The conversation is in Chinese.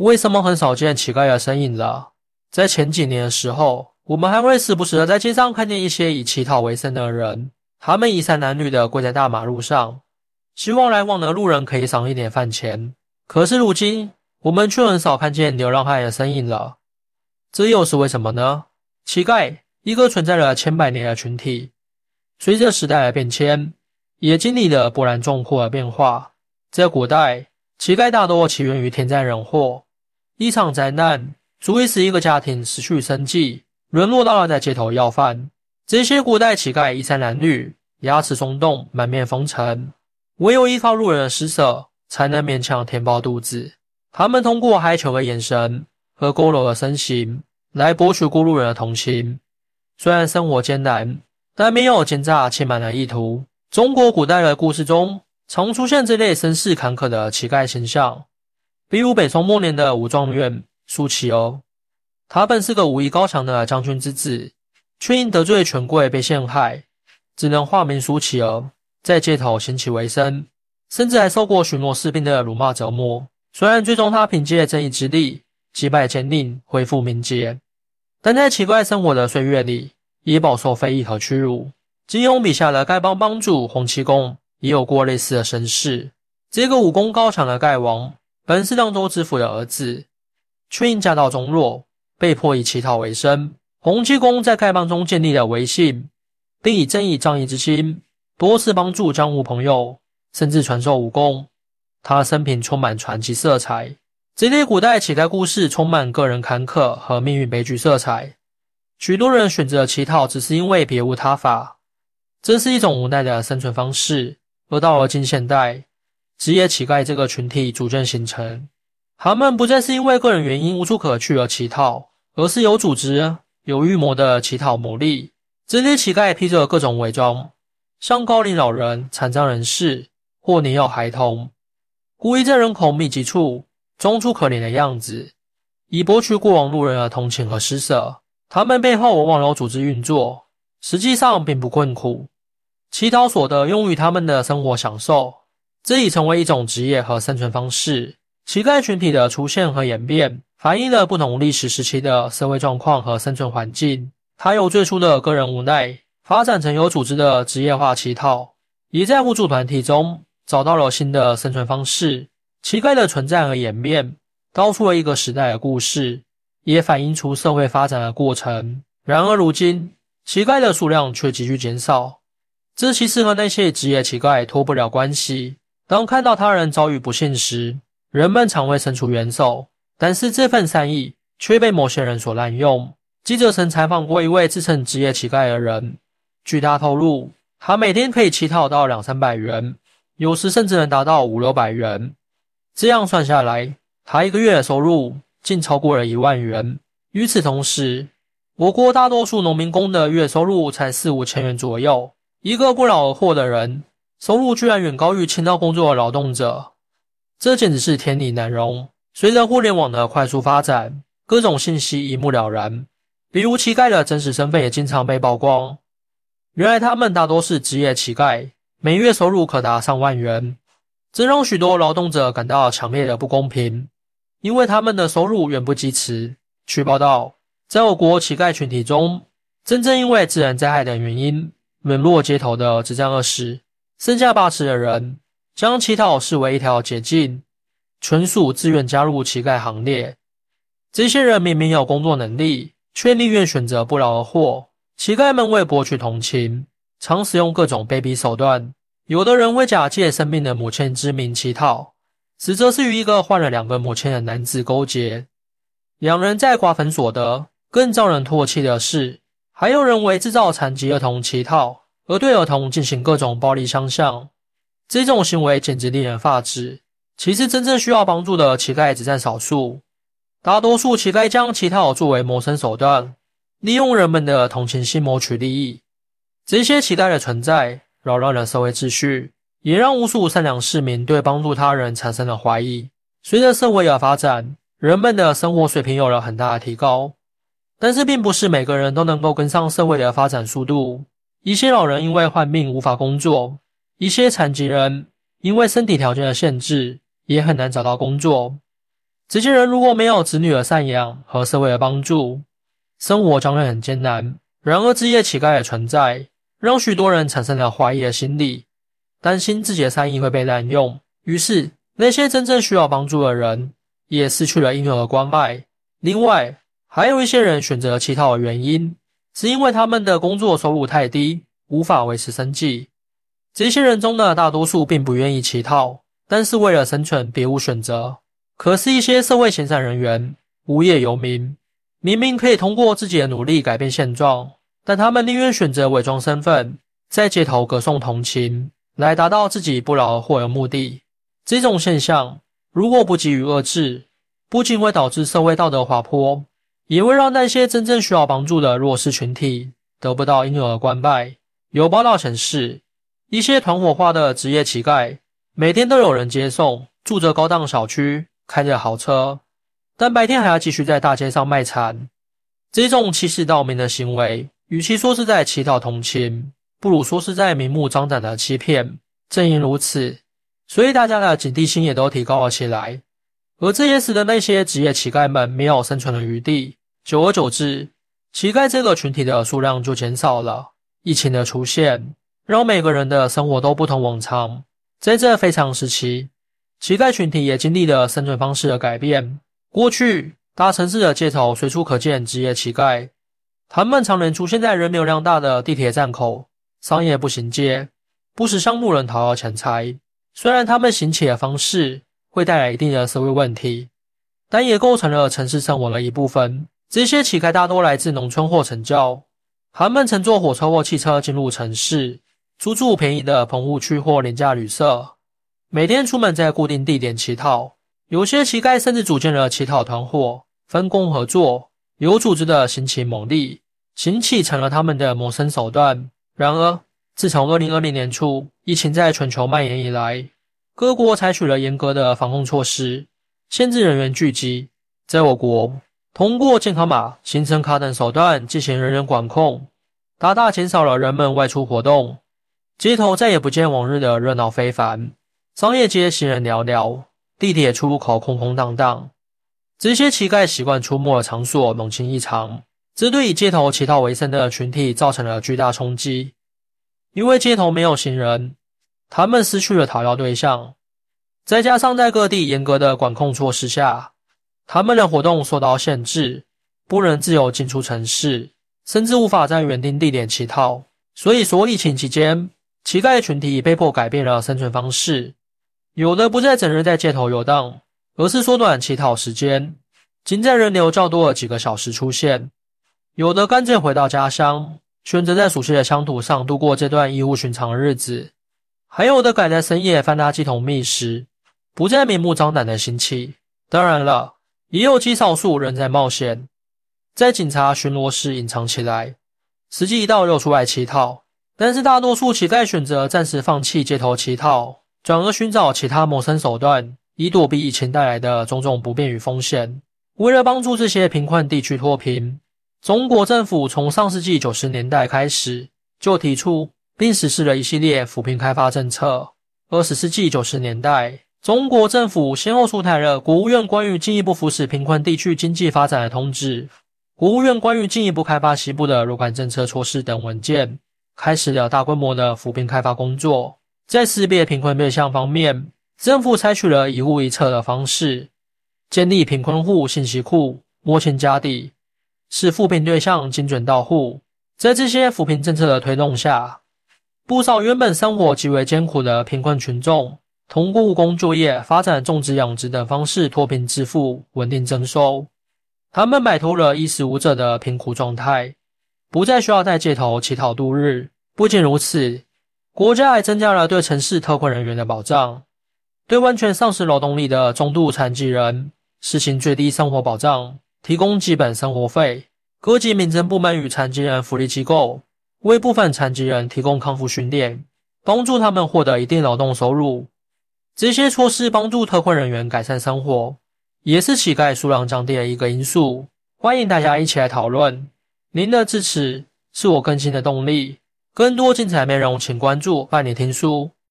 为什么很少见乞丐的身影了？在前几年的时候，我们还会时不时的在街上看见一些以乞讨为生的人，他们衣衫褴褛的跪在大马路上，希望来往的路人可以赏一点饭钱。可是如今，我们却很少看见流浪汉的身影了。这又是为什么呢？乞丐，一个存在了千百年的群体，随着时代的变迁，也经历了波澜壮阔的变化。在古代，乞丐大多起源于天灾人祸，一场灾难足以使一个家庭失去生计，沦落到了在街头要饭。这些古代乞丐衣衫褴褛，牙齿松动，满面风尘，唯有依靠路人的施舍，才能勉强填饱肚子。他们通过哀求的眼神和佝偻的身形。来博取过路人的同情。虽然生活艰难，但没有奸诈欺瞒的意图。中国古代的故事中，常出现这类身世坎坷的乞丐形象，比如北宋末年的武状元苏乞儿。他本是个武艺高强的将军之子，却因得罪权贵被陷害，只能化名苏乞儿，在街头行乞为生，甚至还受过许诺士兵的辱骂折磨。虽然最终他凭借正义之力。击败奸佞，恢复名节，但在奇怪生活的岁月里，也饱受非议和屈辱。金庸笔下的丐帮帮主洪七公也有过类似的身世。这个武功高强的丐王，本是凉州知府的儿子，却因家道中落，被迫以乞讨为生。洪七公在丐帮中建立了威信，并以正义仗义之心，多次帮助江湖朋友，甚至传授武功。他生平充满传奇色彩。这类古代乞丐故事充满个人坎坷和命运悲剧色彩，许多人选择乞讨只是因为别无他法，这是一种无奈的生存方式。而到了近现代，职业乞丐这个群体逐渐形成，他们不再是因为个人原因无处可去而乞讨，而是有组织、有预谋的乞讨牟利。这些乞丐披着各种伪装，像高龄老人、残障人士或年幼孩童，故意在人口密集处。装出可怜的样子，以博取过往路人的同情和施舍。他们背后往往有组织运作，实际上并不困苦。乞讨所得用于他们的生活享受，这已成为一种职业和生存方式。乞丐群体的出现和演变，反映了不同历史时期的社会状况和生存环境。它由最初的个人无奈，发展成有组织的职业化乞讨，也在互助团体中找到了新的生存方式。乞丐的存在和演变，道出了一个时代的故事，也反映出社会发展的过程。然而，如今乞丐的数量却急剧减少，这其实和那些职业乞丐脱不了关系。当看到他人遭遇不幸时，人们常会伸出援手，但是这份善意却被某些人所滥用。记者曾采访过一位自称职业乞丐的人，据他透露，他每天可以乞讨到两三百元，有时甚至能达到五六百元。这样算下来，他一个月的收入竟超过了一万元。与此同时，我国大多数农民工的月收入才四五千元左右。一个不劳而获的人，收入居然远高于签到工作的劳动者，这简直是天理难容。随着互联网的快速发展，各种信息一目了然，比如乞丐的真实身份也经常被曝光。原来他们大多是职业乞丐，每月收入可达上万元。这让许多劳动者感到强烈的不公平，因为他们的收入远不及此。据报道，在我国乞丐群体中，真正因为自然灾害等原因沦落街头的只占二十，身下八十的人将乞讨视为一条捷径，纯属自愿加入乞丐行列。这些人明明有工作能力，却宁愿选择不劳而获。乞丐们为博取同情，常使用各种卑鄙手段。有的人会假借生病的母亲之名乞讨，实则是与一个患了两个母亲的男子勾结，两人在瓜分所得。更遭人唾弃的是，还有人为制造残疾儿童乞讨，而对儿童进行各种暴力相向。这种行为简直令人发指。其实，真正需要帮助的乞丐只占少数，大多数乞丐将乞讨作为谋生手段，利用人们的同情心谋取利益。这些乞丐的存在。扰乱了社会秩序，也让无数善良市民对帮助他人产生了怀疑。随着社会的发展，人们的生活水平有了很大的提高，但是并不是每个人都能够跟上社会的发展速度。一些老人因为患病无法工作，一些残疾人因为身体条件的限制也很难找到工作。这些人如果没有子女的赡养和社会的帮助，生活将会很艰难。然而，职业乞丐的存在让许多人产生了怀疑的心理，担心自己的善意会被滥用。于是，那些真正需要帮助的人也失去了应有的关爱。另外，还有一些人选择乞讨的原因，是因为他们的工作收入太低，无法维持生计。这些人中的大多数并不愿意乞讨，但是为了生存，别无选择。可是，一些社会闲散人员、无业游民，明明可以通过自己的努力改变现状，但他们宁愿选择伪装身份，在街头歌颂同情，来达到自己不劳而获的目的。这种现象，如果不给予遏制，不仅会导致社会道德滑坡，也会让那些真正需要帮助的弱势群体得不到应有的关爱。有报道显示，一些团伙化的职业乞丐，每天都有人接送，住着高档小区。开着豪车，但白天还要继续在大街上卖惨。这种欺世盗名的行为，与其说是在乞讨同情，不如说是在明目张胆的欺骗。正因如此，所以大家的警惕心也都提高了起来。而这也使得那些职业乞丐们没有生存的余地。久而久之，乞丐这个群体的数量就减少了。疫情的出现，让每个人的生活都不同往常。在这非常时期。乞丐群体也经历了生存方式的改变。过去，大城市的街头随处可见职业乞丐，他们常年出现在人流量大的地铁站口、商业步行街，不时向路人讨要钱财。虽然他们行乞的方式会带来一定的社会问题，但也构成了城市生活的一部分。这些乞丐大多来自农村或城郊，他们乘坐火车或汽车进入城市，租住便宜的棚户区或廉价旅社。每天出门在固定地点乞讨，有些乞丐甚至组建了乞讨团伙，分工合作，有组织的行乞猛力，行乞成了他们的谋生手段。然而，自从2020年初疫情在全球蔓延以来，各国采取了严格的防控措施，限制人员聚集。在我国，通过健康码、行程卡等手段进行人员管控，大大减少了人们外出活动，街头再也不见往日的热闹非凡。商业街行人寥寥，地铁出入口空空荡荡。这些乞丐习惯出没的场所冷清异常，这对以街头乞讨为生的群体造成了巨大冲击。因为街头没有行人，他们失去了讨要对象。再加上在各地严格的管控措施下，他们的活动受到限制，不能自由进出城市，甚至无法在原定地点乞讨。所以说，疫情期间，乞丐群体被迫改变了生存方式。有的不再整日在街头游荡，而是缩短乞讨时间，仅在人流较多的几个小时出现；有的干脆回到家乡，选择在熟悉的乡土上度过这段异乎寻常的日子；还有的改在深夜翻垃圾桶觅食，不再明目张胆的行乞。当然了，也有极少数人在冒险，在警察巡逻时隐藏起来，时机一到又出来乞讨。但是大多数乞丐选择暂时放弃街头乞讨。转而寻找其他谋生手段，以躲避疫情带来的种种不便与风险。为了帮助这些贫困地区脱贫，中国政府从上世纪九十年代开始就提出并实施了一系列扶贫开发政策。二十世纪九十年代，中国政府先后出台了《国务院关于进一步扶持贫困地区经济发展的通知》、《国务院关于进一步开发西部的若干政策措施》等文件，开始了大规模的扶贫开发工作。在识别贫困对象方面，政府采取了一户一策的方式，建立贫困户信息库，摸清家底，使扶贫对象精准到户。在这些扶贫政策的推动下，不少原本生活极为艰苦的贫困群众，通过务工作业、发展种植养殖等方式脱贫致富，稳定增收。他们摆脱了衣食无者的贫苦状态，不再需要在街头乞讨度日。不仅如此。国家还增加了对城市特困人员的保障，对完全丧失劳动力的中度残疾人实行最低生活保障，提供基本生活费。各级民政部门与残疾人福利机构为部分残疾人提供康复训练，帮助他们获得一定劳动收入。这些措施帮助特困人员改善生活，也是乞丐数量降低的一个因素。欢迎大家一起来讨论，您的支持是我更新的动力。更多精彩内容，请关注伴你听书。